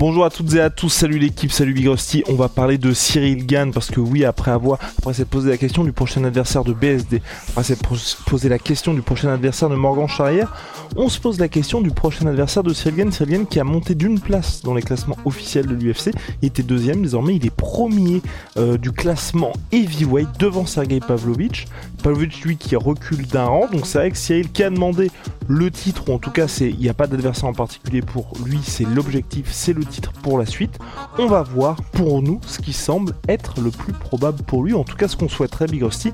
Bonjour à toutes et à tous, salut l'équipe, salut Big. On va parler de Cyril Gann parce que oui, après avoir, après s'être posé la question du prochain adversaire de BSD, après s'être posé la question du prochain adversaire de Morgan Charrière, on se pose la question du prochain adversaire de Cyril Gann. Cyril Gann qui a monté d'une place dans les classements officiels de l'UFC. Il était deuxième, désormais il est premier euh, du classement heavyweight devant Sergei Pavlovich. Pavlovich lui qui recule d'un rang, donc c'est vrai que Cyril qui a demandé le titre, ou en tout cas c'est il n'y a pas d'adversaire en particulier pour lui, c'est l'objectif, c'est le titre pour la suite. On va voir pour nous ce qui semble être le plus probable pour lui, en tout cas ce qu'on souhaiterait Big Rusty.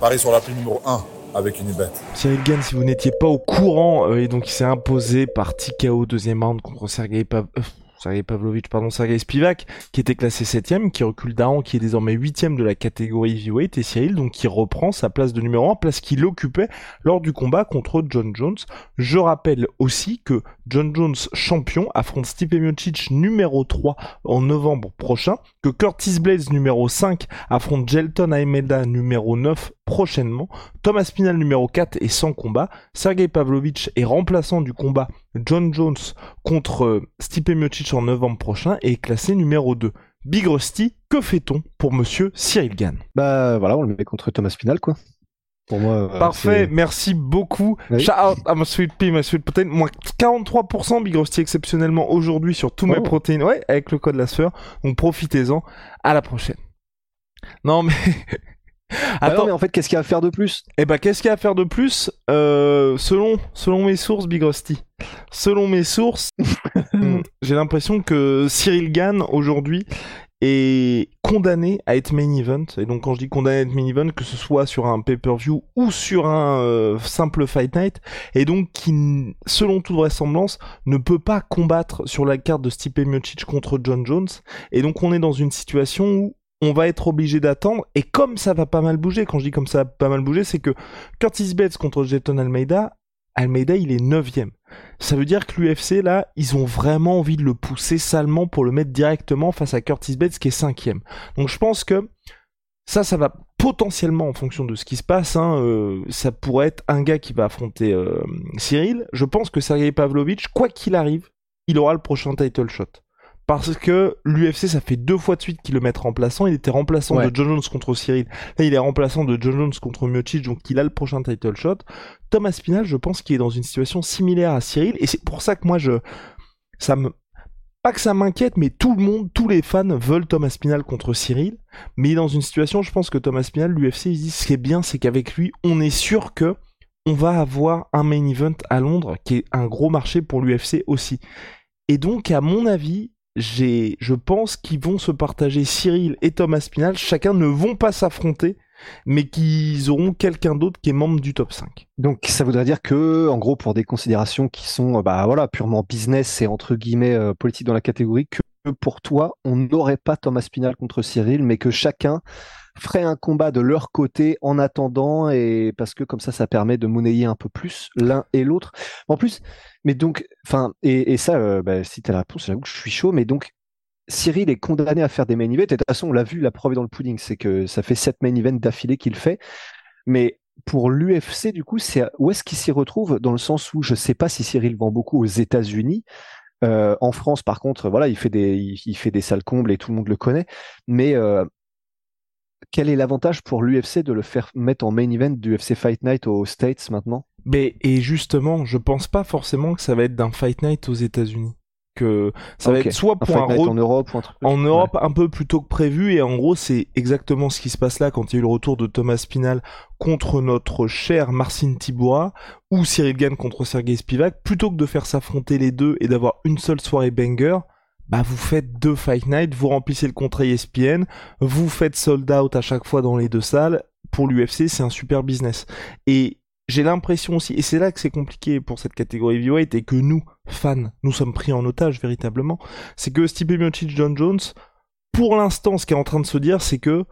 Paris sur la numéro 1 avec une bête. Cyril Gann, si vous n'étiez pas au courant, euh, et donc il s'est imposé par TKO deuxième round contre Sergei Pav... Euh, Sergei Pavlovich, pardon, Sergei Spivak, qui était classé 7ème, qui recule d'un qui est désormais 8ème de la catégorie heavyweight, et Cyril, donc, qui reprend sa place de numéro 1, place qu'il occupait lors du combat contre John Jones. Je rappelle aussi que John Jones, champion, affronte Stipe Miocic numéro 3 en novembre prochain, que Curtis Blades numéro 5 affronte Gelton Aimeda numéro 9 prochainement, Thomas Spinal numéro 4 est sans combat, Sergei Pavlovich est remplaçant du combat John Jones contre euh, Stipe Miocic en novembre prochain et est classé numéro 2. Big Rusty, que fait-on pour monsieur Cyril Gann? Bah voilà, on le met contre Thomas Spinal quoi. Pour moi, euh, Parfait, merci beaucoup. Shout out à ma sweet pea, ma sweet protein. Moins 43% Big Rusty exceptionnellement aujourd'hui sur tous mes Oh. protéines. Ouais, avec le code la sueur. Donc profitez-en. À la prochaine. Non mais. Ah non, Attends, mais en fait, qu'est-ce qu'il y a à faire de plus? Eh ben qu'est-ce qu'il y a à faire de plus? Euh, Selon selon mes sources, Big Rusty. Selon mes sources, hmm, j'ai l'impression que Cyril Gann aujourd'hui est condamné à être main event. Et donc quand je dis condamné à être main event, que ce soit sur un pay-per-view ou sur un euh, simple fight night, et donc qui, selon toute vraisemblance, ne peut pas combattre sur la carte de Stipe Miocic contre John Jones. Et donc on est dans une situation où on va être obligé d'attendre, et comme ça va pas mal bouger, quand je dis comme ça va pas mal bouger, c'est que Curtis Bates contre Jeton Almeida, Almeida il est 9 ça veut dire que l'UFC, là, ils ont vraiment envie de le pousser salement pour le mettre directement face à Curtis Bates qui est cinquième. Donc je pense que ça, ça va potentiellement, en fonction de ce qui se passe, hein, euh, ça pourrait être un gars qui va affronter euh, Cyril. Je pense que Sergei Pavlovich, quoi qu'il arrive, il aura le prochain title shot. Parce que l'UFC, ça fait deux fois de suite qu'il le met remplaçant. Il était remplaçant Ouais. de John Jones contre Cyril. Là, il est remplaçant de John Jones contre Miocic, donc il a le prochain title shot. Thomas Spinal, je pense qu'il est dans une situation similaire à Cyril, et c'est pour ça que moi, je, ça me, pas que ça m'inquiète, mais tout le monde, tous les fans veulent Thomas Spinal contre Cyril, mais dans une situation, je pense que Thomas Spinal, l'UFC, ils disent ce qui est bien, c'est qu'avec lui, on est sûr que on va avoir un main event à Londres, qui est un gros marché pour l'UFC aussi. Et donc, à mon avis, je pense qu'ils vont se partager Cyril et Thomas Spinal, chacun ne vont pas s'affronter, mais qu'ils auront quelqu'un d'autre qui est membre du top 5. Donc, ça voudrait dire que, en gros, pour des considérations qui sont, bah voilà, purement business et entre guillemets euh, politique dans la catégorie, que pour toi, on n'aurait pas Thomas Spinal contre Cyril, mais que chacun ferait un combat de leur côté en attendant et parce que comme ça, ça permet de monnayer un peu plus l'un et l'autre. En plus, mais donc, enfin, et, et ça, euh, bah, si t'as la réponse, j'avoue que je suis chaud, mais donc. Cyril est condamné à faire des main events. Et de toute façon, on l'a vu, la preuve est dans le pudding, c'est que ça fait sept main events d'affilée qu'il fait. Mais pour l'UFC, du coup, c'est où est-ce qu'il s'y retrouve? Dans le sens où je sais pas si Cyril vend beaucoup aux États-Unis. Euh, en France, par contre, voilà, il fait des, il, il fait des sales combles et tout le monde le connaît. Mais euh, quel est l'avantage pour l'UFC de le faire mettre en main event du UFC Fight Night aux States maintenant? Mais, et justement, je pense pas forcément que ça va être d'un Fight Night aux États-Unis. que ça va être soit pour un road en Europe ou un truc. en Europe un peu plus tôt que prévu et en gros c'est exactement ce qui se passe là quand il y a eu le retour de Thomas Spinal contre notre cher Marcin Tibura ou Cyril Gann contre Sergei Spivak plutôt que de faire s'affronter les deux et d'avoir une seule soirée banger bah vous faites deux Fight Night, vous remplissez le contrat ESPN, vous faites sold out à chaque fois dans les deux salles. Pour l'UFC, c'est un super business. Et j'ai l'impression aussi, et c'est là que c'est compliqué pour cette catégorie heavyweight, et que nous, fans, nous sommes pris en otage véritablement, c'est que Stipe Miocic, John Jones, pour l'instant, ce qui est en train de se dire, c'est que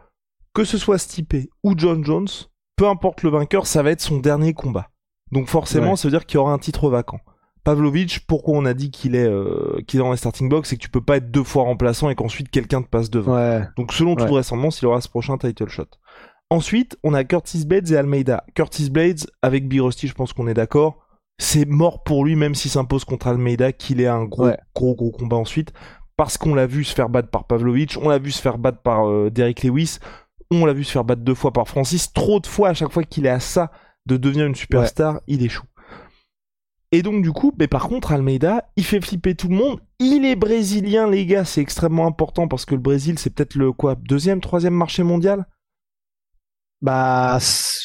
que ce soit Stipe ou John Jones, peu importe le vainqueur, ça va être son dernier combat. Donc forcément, Ouais. ça veut dire qu'il y aura un titre vacant. Pavlovich, pourquoi on a dit qu'il est, euh, qu'il est dans les starting box, c'est que tu peux pas être deux fois remplaçant et qu'ensuite quelqu'un te passe devant. Ouais. Donc selon toute Ouais. vraisemblance, il aura ce prochain title shot. Ensuite, on a Curtis Blades et Almeida. Curtis Blades, avec Big Rusty, je pense qu'on est d'accord. C'est mort pour lui, même s'il s'impose contre Almeida, qu'il ait un gros, Ouais. gros, gros combat ensuite. Parce qu'on l'a vu se faire battre par Pavlovich, on l'a vu se faire battre par euh, Derek Lewis, on l'a vu se faire battre deux fois par Francis. Trop de fois, à chaque fois qu'il est à ça de devenir une superstar, il échoue. Et donc du coup, mais par contre, Almeida, il fait flipper tout le monde. Il est brésilien, les gars, c'est extrêmement important parce que le Brésil, c'est peut-être le quoi, deuxième, troisième marché mondial? Bah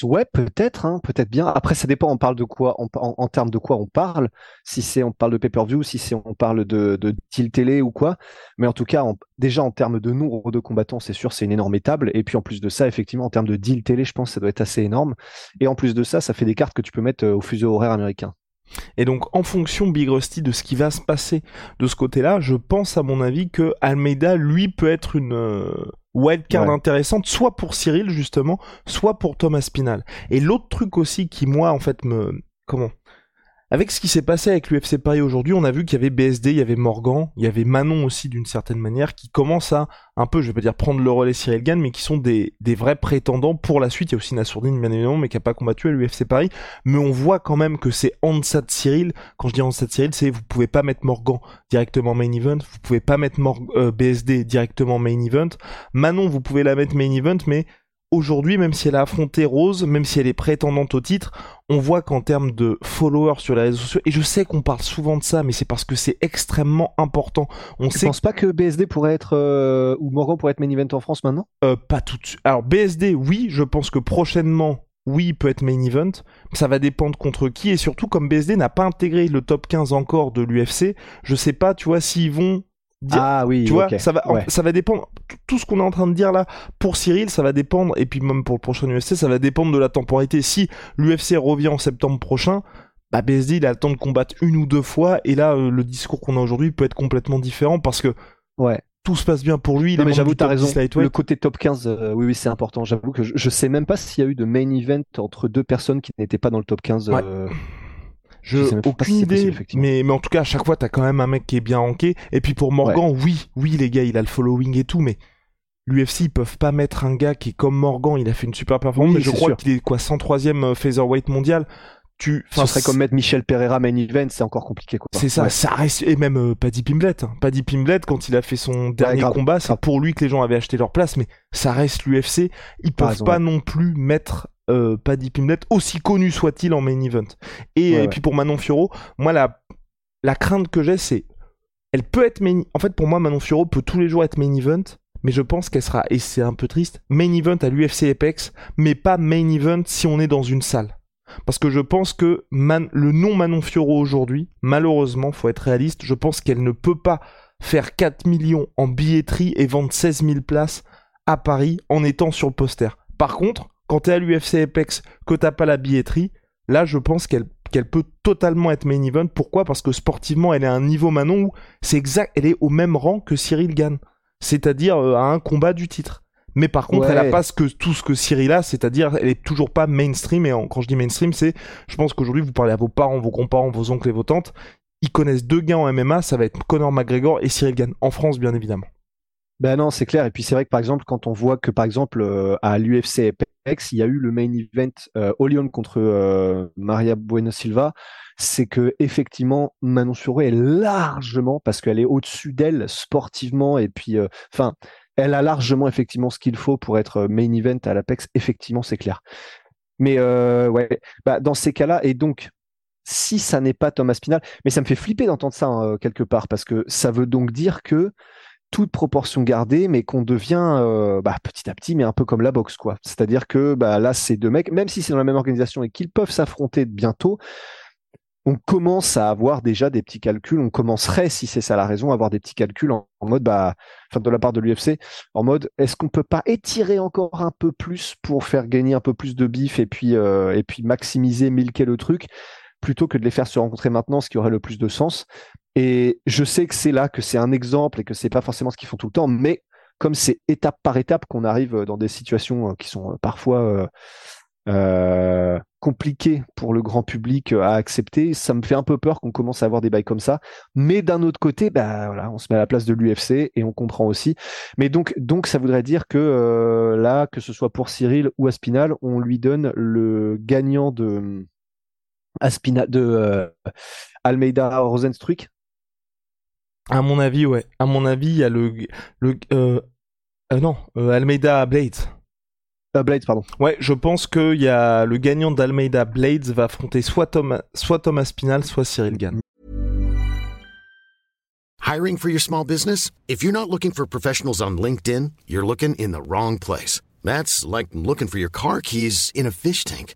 ouais, peut-être, hein, peut-être bien. Après, ça dépend. On parle de quoi, en, termes de quoi on parle. Si c'est on parle de pay-per-view, si c'est on parle de, de deal télé ou quoi. Mais en tout cas, déjà en termes de nombre de combattants, c'est sûr, c'est une énorme étable. Et puis en plus de ça, effectivement, en termes de deal télé, je pense que ça doit être assez énorme. Et en plus de ça, ça fait des cartes que tu peux mettre euh, au fuseau horaire américain. Et donc, en fonction, Big Rusty, de ce qui va se passer de ce côté-là, je pense, à mon avis, que Almeida, lui, peut être une euh, wildcard Ouais. intéressante, soit pour Cyril, justement, soit pour Thomas Spinal. Et l'autre truc aussi qui, moi, en fait, me... Comment avec ce qui s'est passé avec l'UFC Paris aujourd'hui, on a vu qu'il y avait BSD, il y avait Morgan, il y avait Manon aussi d'une certaine manière, qui commencent à un peu, je vais pas dire prendre le relais Cyril Gann, mais qui sont des, des vrais prétendants pour la suite. Il y a aussi Nassourdine, bien évidemment, mais qui a pas combattu à l'UFC Paris. Mais on voit quand même que c'est de Cyril. Quand je dis de Cyril, c'est vous pouvez pas mettre Morgan directement main event, vous pouvez pas mettre euh, BSD directement main event. Manon, vous pouvez la mettre main event, mais aujourd'hui, même si elle a affronté Rose, même si elle est prétendante au titre, on voit qu'en termes de followers sur les réseaux sociaux, et je sais qu'on parle souvent de ça, mais c'est parce que c'est extrêmement important. On Tu sait penses pas que BSD pourrait être euh, ou Morgan pourrait être main event en France maintenant? Euh, pas tout de suite. Alors BSD, oui, je pense que prochainement, oui, il peut être main event. Ça va dépendre contre qui et surtout comme BSD n'a pas intégré le top 15 encore de l'UFC, je sais pas, tu vois, s'ils vont dire Ah oui, tu vois, ça va, Ouais. ça va dépendre. Tout- ce qu'on est en train de dire là pour Cyril, ça va dépendre, et puis même pour le prochain UFC, ça va dépendre de la temporalité. Si l'UFC revient en septembre prochain, bah BSD il a le temps de combattre une ou deux fois, et là euh, le discours qu'on a aujourd'hui peut être complètement différent parce que Ouais. tout se passe bien pour lui. Il Non, est mais j'avoue, t'as raison. 10 lightweight. Le côté top 15, euh, oui, oui, c'est important. J'avoue que je, je sais même pas s'il y a eu de main event entre deux personnes qui n'étaient pas dans le top 15. Ouais. Je, Je sais même pas aucune si idée, possible, effectivement. mais, mais en tout cas, à chaque fois, t'as quand même un mec qui est bien ranké. Et puis pour Morgan, oui, oui, les gars, il a le following et tout, mais l'UFC, ils peuvent pas mettre un gars qui est comme Morgan, il a fait une super performance, Oui, mais je crois qu'il est quoi, 103ème euh, featherweight mondial. Tu, ce serait comme mettre Michel Pereira main event, c'est encore compliqué. Quoi. C'est ça, Ouais. ça reste, et même euh, Paddy Pimblett. hein. Paddy Pimblett, quand il a fait son dernier grave, combat, c'est pour lui que les gens avaient acheté leur place, mais ça reste l'UFC. Ils peuvent raison, pas ouais. non plus mettre euh, Paddy aussi connu soit-il en main event. Et, Ouais, et ouais. puis pour Manon Fiorot, moi, la, la crainte que j'ai, c'est, elle peut être main, en fait, pour moi, Manon Fiorot peut tous les jours être main event, mais je pense qu'elle sera, et c'est un peu triste, main event à l'UFC Apex, mais pas main event si on est dans une salle. Parce que je pense que Man- le nom Manon Fiorot aujourd'hui, malheureusement, faut être réaliste, je pense qu'elle ne peut pas faire 4 millions en billetterie et vendre 16 000 places à Paris en étant sur le poster. Par contre, quand t'es à l'UFC Apex, que t'as pas la billetterie, là je pense qu'elle qu'elle peut totalement être main event. Pourquoi? Parce que sportivement, elle est à un niveau Manon où c'est exact, elle est au même rang que Cyril Gann. C'est-à-dire euh, à un combat du titre. Mais par contre, Ouais. elle a pas ce que, tout ce que Cyril a, c'est-à-dire elle est toujours pas mainstream. Et en- quand je dis mainstream, c'est, je pense qu'aujourd'hui, vous parlez à vos parents, vos grands-parents, vos oncles et vos tantes, ils connaissent deux gars en MMA, ça va être Conor McGregor et Cyril Gann. En France, bien évidemment. Ben non, c'est clair. Et puis c'est vrai que par exemple, quand on voit que par exemple euh, à l'UFC Apex, il y a eu le main event euh, Olion contre euh, Maria Bueno Silva, c'est que effectivement Manon Fiorot est largement parce qu'elle est au-dessus d'elle sportivement et puis euh, enfin elle a largement effectivement ce qu'il faut pour être euh, main event à l'Apex. Effectivement, c'est clair. Mais ouais, bah, dans ces cas-là et donc si ça n'est pas Thomas Spinal, mais ça me fait flipper d'entendre ça hein, quelque part, parce que ça veut donc dire que toute proportion gardée, mais qu'on devient euh, bah, petit à petit, mais un peu comme la boxe, quoi. C'est-à-dire que bah, là, ces deux mecs, même si c'est dans la même organisation et qu'ils peuvent s'affronter bientôt, on commence à avoir déjà des petits calculs. On commencerait, si c'est ça la raison, à avoir des petits calculs en, mode, bah, enfin de la part de l'UFC, en mode, est-ce qu'on peut pas étirer encore un peu plus pour faire gagner un peu plus de bif et puis euh, et puis maximiser, milquer le truc plutôt que de les faire se rencontrer maintenant, ce qui aurait le plus de sens. Et je sais que c'est là que c'est un exemple et que c'est pas forcément ce qu'ils font tout le temps, mais comme c'est étape par étape qu'on arrive dans des situations euh, qui sont euh, parfois euh, compliquées pour le grand public à accepter, ça me fait un peu peur qu'on commence à avoir des bails comme ça. Mais d'un autre côté, bah voilà, on se met à la place de l'UFC et on comprend aussi. Mais donc, donc ça voudrait dire que là, que ce soit pour Cyril ou Aspinal, on lui donne le gagnant de Aspina, de euh, Almeida Rosenstruik À mon avis, ouais. À mon avis, il y a le. le euh, euh, non, Almeida Blades. Blades, pardon. Ouais, je pense qu'il y a le gagnant d'Almeida Blades va affronter soit Thomas, soit Thomas Spinal, soit Cyril Gann. Hiring for your small business? If you're not looking for professionals on LinkedIn, you're looking in the wrong place. That's like looking for your car keys in a fish tank.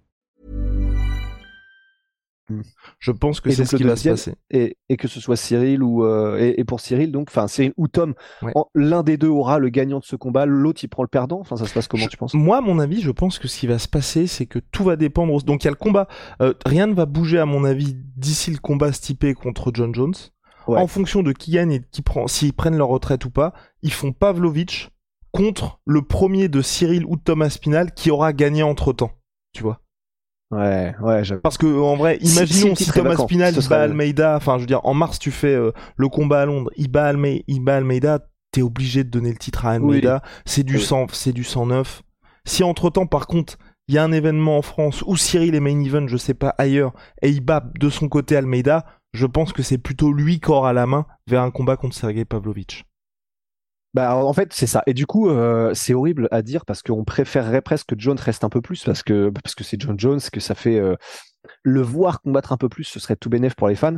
Je pense que c'est ce qui va se passer. Et, et, que ce soit Cyril ou euh, et, et, pour Cyril donc, enfin Cyril ou Tom, l'un des deux aura le gagnant de ce combat, l'autre il prend le perdant. Enfin ça se passe comment tu penses? Moi à mon avis, je pense que ce qui va se passer, c'est que tout va dépendre. Donc il y a le combat, euh, rien ne va bouger à mon avis d'ici le combat stipé contre John Jones. En fonction de qui gagne et qui prend, s'ils prennent leur retraite ou pas, ils font Pavlovich contre le premier de Cyril ou de Thomas Spinal qui aura gagné entre temps. Tu vois Ouais, ouais. Parce que en vrai, imaginons si, Thomas Spinal bat Almeida. Enfin, je veux dire, en mars, tu fais euh, le combat à Londres. Il bat, Almeida. T'es obligé de donner le titre à Almeida. C'est du sang, c'est du 109. Si entre temps, par contre, il y a un événement en France où Cyril est main event, je sais pas ailleurs, et il bat de son côté Almeida, je pense que c'est plutôt lui corps à la main vers un combat contre Sergei Pavlovich. Bah en fait c'est ça. Et du coup euh, c'est horrible à dire parce qu'on préférerait presque que Jones reste un peu plus parce que parce que c'est John Jones que ça fait euh, le voir combattre un peu plus ce serait tout bénéf pour les fans.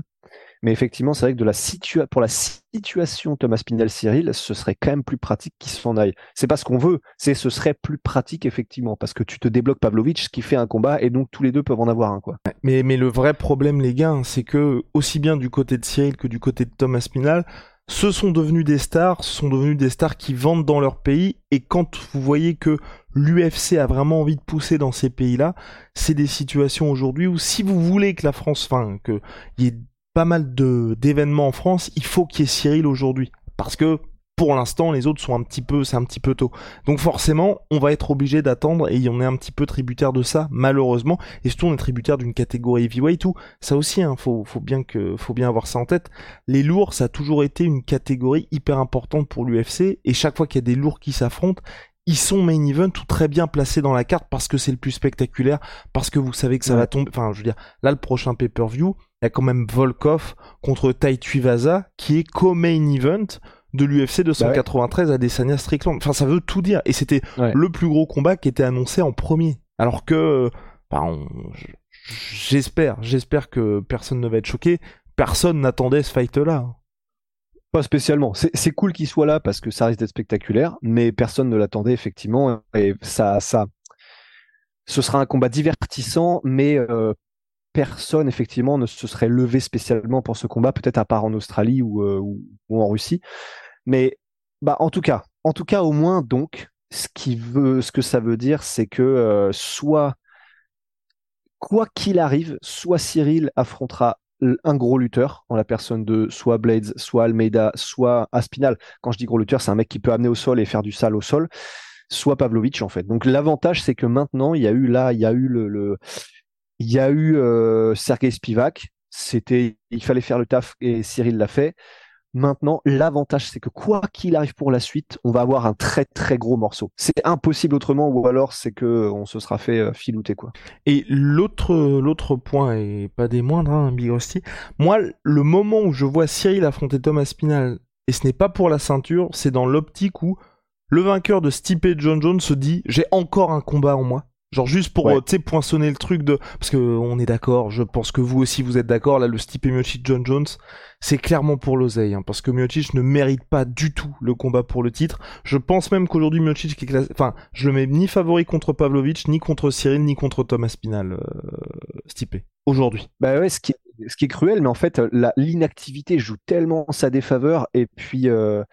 Mais effectivement c'est vrai que de la pour la situation Thomas Pinel Cyril ce serait quand même plus pratique qu'il s'en aille. C'est pas ce qu'on veut c'est ce serait plus pratique effectivement parce que tu te débloques Pavlovich qui fait un combat et donc tous les deux peuvent en avoir un quoi. Mais mais le vrai problème les gars c'est que aussi bien du côté de Cyril que du côté de Thomas Pinal ce sont devenus des stars, ce sont devenus des stars qui vendent dans leur pays, et quand vous voyez que l'UFC a vraiment envie de pousser dans ces pays-là, c'est des situations aujourd'hui où si vous voulez que la France, enfin, qu'il y ait pas mal d'événements en France, il faut qu'il y ait Cyril aujourd'hui. Parce que pour l'instant, les autres sont un petit peu, c'est un petit peu tôt. Donc forcément, on va être obligé d'attendre et on est un petit peu tributaire de ça, malheureusement. Et surtout, on est tributaire d'une catégorie heavyweight où ça aussi, hein, faut, faut bien que, faut bien avoir ça en tête. Les lourds, ça a toujours été une catégorie hyper importante pour l'UFC et chaque fois qu'il y a des lourds qui s'affrontent, ils sont main event ou très bien placés dans la carte parce que c'est le plus spectaculaire, parce que vous savez que ça va tomber. Enfin, je veux dire, là, le prochain pay-per-view, il y a quand même Volkov contre Tai Tuivasa qui est co-main event de l'UFC 293 bah à Desania Strickland. Enfin, ça veut tout dire. Et c'était le plus gros combat qui était annoncé en premier. Alors que, bah, j'espère, j'espère que personne ne va être choqué. Personne n'attendait ce fight-là. Pas spécialement. C'est cool qu'il soit là parce que ça risque d'être spectaculaire, mais personne ne l'attendait effectivement. Et ça, ça, ce sera un combat divertissant, mais euh, personne effectivement ne se serait levé spécialement pour ce combat, peut-être à part en Australie ou, euh, ou en Russie. Mais bah en tout cas, en tout cas au moins donc ce qui veut, ce que ça veut dire, c'est que euh, soit quoi qu'il arrive, soit Cyril affrontera un gros lutteur en la personne de soit Blades, soit Almeida, soit Aspinal. Quand je dis gros lutteur, c'est un mec qui peut amener au sol et faire du sale au sol, soit Pavlovich en fait. Donc l'avantage, c'est que maintenant, il y a eu là, il y a eu le, il y a eu euh, Sergei Spivak. C'était, il fallait faire le taf et Cyril l'a fait. Maintenant, l'avantage, c'est que quoi qu'il arrive pour la suite, on va avoir un très très gros morceau. C'est impossible autrement, ou alors c'est que on se sera fait euh, filouter quoi. Et l'autre l'autre point et pas des moindres, hein, Big Rusty. Moi, le moment où je vois Cyril affronter Thomas Spinal, et ce n'est pas pour la ceinture, c'est dans l'optique où le vainqueur de Stipe John Jones se dit j'ai encore un combat en moi. Genre juste pour Ouais. euh, tu sais poinçonner le truc de parce que on est d'accord, je pense que vous aussi vous êtes d'accord là le Stipe Miocic John Jones, c'est clairement pour l'oseille hein, parce que Miocic ne mérite pas du tout le combat pour le titre. Je pense même qu'aujourd'hui Miocic qui est classé enfin, je le mets ni favori contre Pavlovich, ni contre Cyril, ni contre Thomas Spinal euh, Stipe aujourd'hui. Bah ouais, ce qui est, ce qui est cruel, mais en fait, la- l'inactivité joue tellement en sa défaveur. Et puis, euh,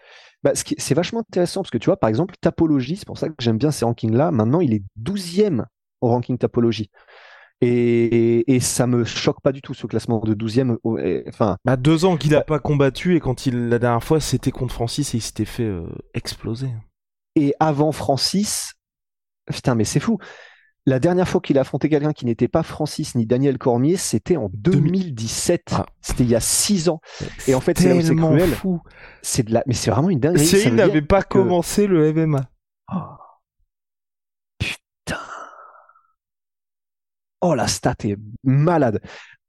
bah, ce c'est vachement intéressant parce que tu vois, par exemple, Tapologie, c'est pour ça que j'aime bien ces rankings-là. Maintenant, il est 12e au ranking Tapologie. Et, et, et ça me choque pas du tout ce classement de 12e. au- et- Enfin, Bah deux ans qu'il a Ouais. pas combattu et quand il la dernière fois c'était contre Francis et il s'était fait euh, exploser. et avant Francis, putain, mais c'est fou. La dernière fois qu'il a affronté quelqu'un qui n'était pas Francis ni Daniel Cormier, c'était en 2017. Ah. C'était il y a 6 ans. Et en fait, c'est Tellement cruel. fou. C'est de la, mais c'est vraiment une dinguerie. Cyril n'avait pas que- commencé le MMA. Oh. Putain. Oh, la stat est malade.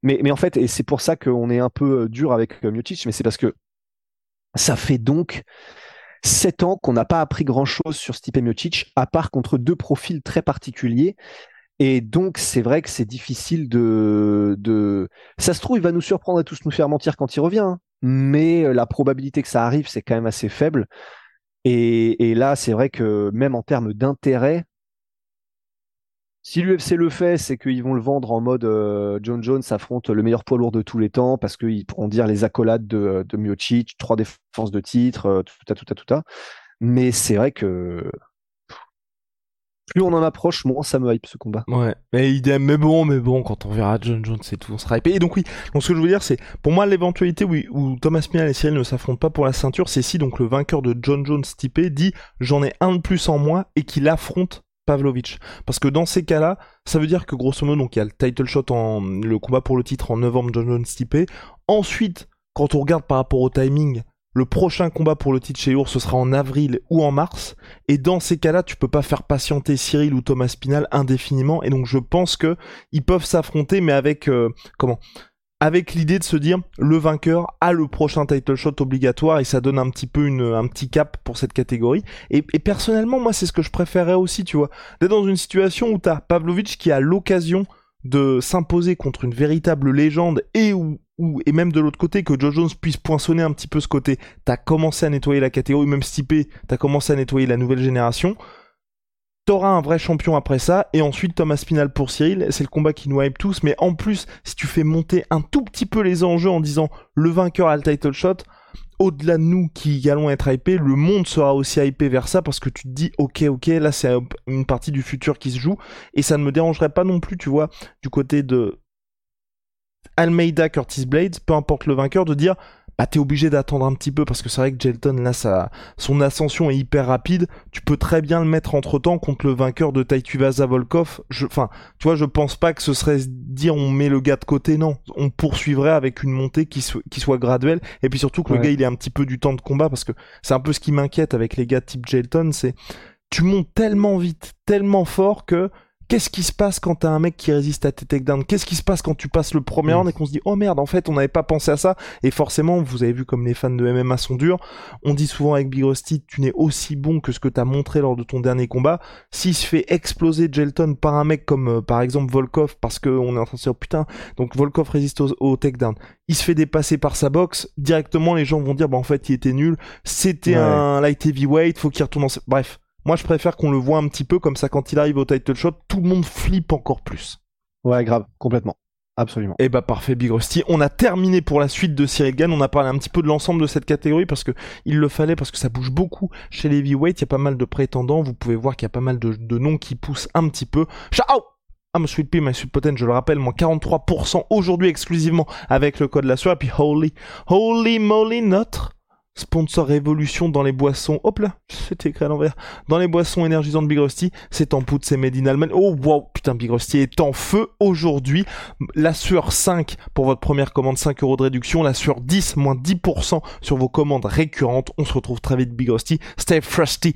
Mais, mais en fait, et c'est pour ça qu'on est un peu dur avec Miocic, mais c'est parce que ça fait donc sept ans qu'on n'a pas appris grand-chose sur Stipe Miocic, à part contre deux profils très particuliers. Et donc, c'est vrai que c'est difficile de, de... Ça se trouve, il va nous surprendre et tous nous faire mentir quand il revient. hein. Mais euh, la probabilité que ça arrive, c'est quand même assez faible. Et là, c'est vrai que même en termes d'intérêt, si l'UFC le fait, c'est qu'ils vont le vendre en mode euh, John Jones affronte le meilleur poids lourd de tous les temps parce qu'ils pourront dire les accolades de, de Miocic, trois défenses de titre, euh, tout à tout à tout à. Mais c'est vrai que plus on en approche, moins ça me hype ce combat. Ouais, mais idem, mais bon, mais bon, quand on verra John Jones et tout, on sera hypé. Et donc oui, donc ce que je veux dire, c'est, pour moi, l'éventualité où, où Thomas Pinal et Cyril ne s'affrontent pas pour la ceinture, c'est si donc le vainqueur de John Jones Stipe dit j'en ai un de plus en moi et qu'il affronte Pavlovich. Parce que dans ces cas-là, ça veut dire que grosso modo, donc il y a le title shot en, le combat pour le titre en novembre John Jones Stipe. Ensuite, quand on regarde par rapport au timing, le prochain combat pour le titre chez Lourd, ce sera en avril ou en mars. Et dans ces cas-là, tu peux pas faire patienter Cyril ou Thomas Pinal indéfiniment. Et donc, je pense que ils peuvent s'affronter, mais avec euh, comment Avec l'idée de se dire le vainqueur a le prochain title shot obligatoire et ça donne un petit peu un petit cap pour cette catégorie. Et, personnellement, moi, c'est ce que je préférerais aussi, tu vois, d'être dans une situation où t'as Pavlovich qui a l'occasion de s'imposer contre une véritable légende et où, où et même de l'autre côté que Joe Jones puisse poinçonner un petit peu ce côté. T'as commencé à nettoyer la catégorie, même Stipe, t'as commencé à nettoyer la nouvelle génération. T'auras un vrai champion après ça, et ensuite Thomas Spinal pour Cyril, c'est le combat qui nous hype tous, mais en plus, si tu fais monter un tout petit peu les enjeux en disant le vainqueur a le title shot, au-delà de nous qui allons être hypés, le monde sera aussi hypé vers ça parce que tu te dis ok ok là c'est une partie du futur qui se joue et ça ne me dérangerait pas non plus tu vois du côté de Almeida Curtis Blades, peu importe le vainqueur, de dire bah t'es obligé d'attendre un petit peu parce que c'est vrai que Gelton là ça son ascension est hyper rapide. Tu peux très bien le mettre entre temps contre le vainqueur de Taituvasa Volkov je enfin tu vois je pense pas que ce serait dire on met le gars de côté non. On poursuivrait avec une montée qui, so- qui soit graduelle. Et puis surtout que le gars il ait un petit peu du temps de combat parce que c'est un peu ce qui m'inquiète avec les gars type Gelton c'est tu montes tellement vite tellement fort que Qu'est-ce qui se passe quand t'as un mec qui résiste à tes takedowns? Qu'est-ce qui se passe quand tu passes le premier Mm. round et qu'on se dit oh merde en fait on n'avait pas pensé à ça? Et forcément vous avez vu comme les fans de MMA sont durs. On dit souvent avec Big Rusty tu n'es aussi bon que ce que t'as montré lors de ton dernier combat. S'il se fait exploser Gelton par un mec comme euh, par exemple Volkov parce qu'on est en train de se dire putain donc Volkov résiste au, au takedown il se fait dépasser par sa boxe directement les gens vont dire bah en fait il était nul. C'était Ouais. un light heavyweight faut qu'il retourne en... bref moi je préfère qu'on le voit un petit peu comme ça quand il arrive au title shot tout le monde flippe encore plus Ouais, grave, complètement. Absolument. et bah parfait Big Rusty. On a terminé pour la suite de Cyril Gann. On a parlé un petit peu de l'ensemble de cette catégorie parce que il le fallait parce que ça bouge beaucoup chez les heavyweight. Il y a pas mal de prétendants. Vous pouvez voir qu'il y a pas mal de, de noms qui poussent un petit peu. Ciao I'm sweet pea, my sweet potent, je le rappelle, moins 43% aujourd'hui exclusivement avec le code la soirée. Et puis holy, holy moly, notre sponsor révolution dans les boissons. Hop là, c'était écrit à l'envers. Dans les boissons énergisantes Big Rusty, c'est en poudre, c'est made in Allemagne. Oh wow, putain, Big Rusty est en feu aujourd'hui. La sueur 5 pour votre première commande, 5 euros de réduction. La sueur 10, moins 10% sur vos commandes récurrentes. On se retrouve très vite, Big Rusty. Stay frosty.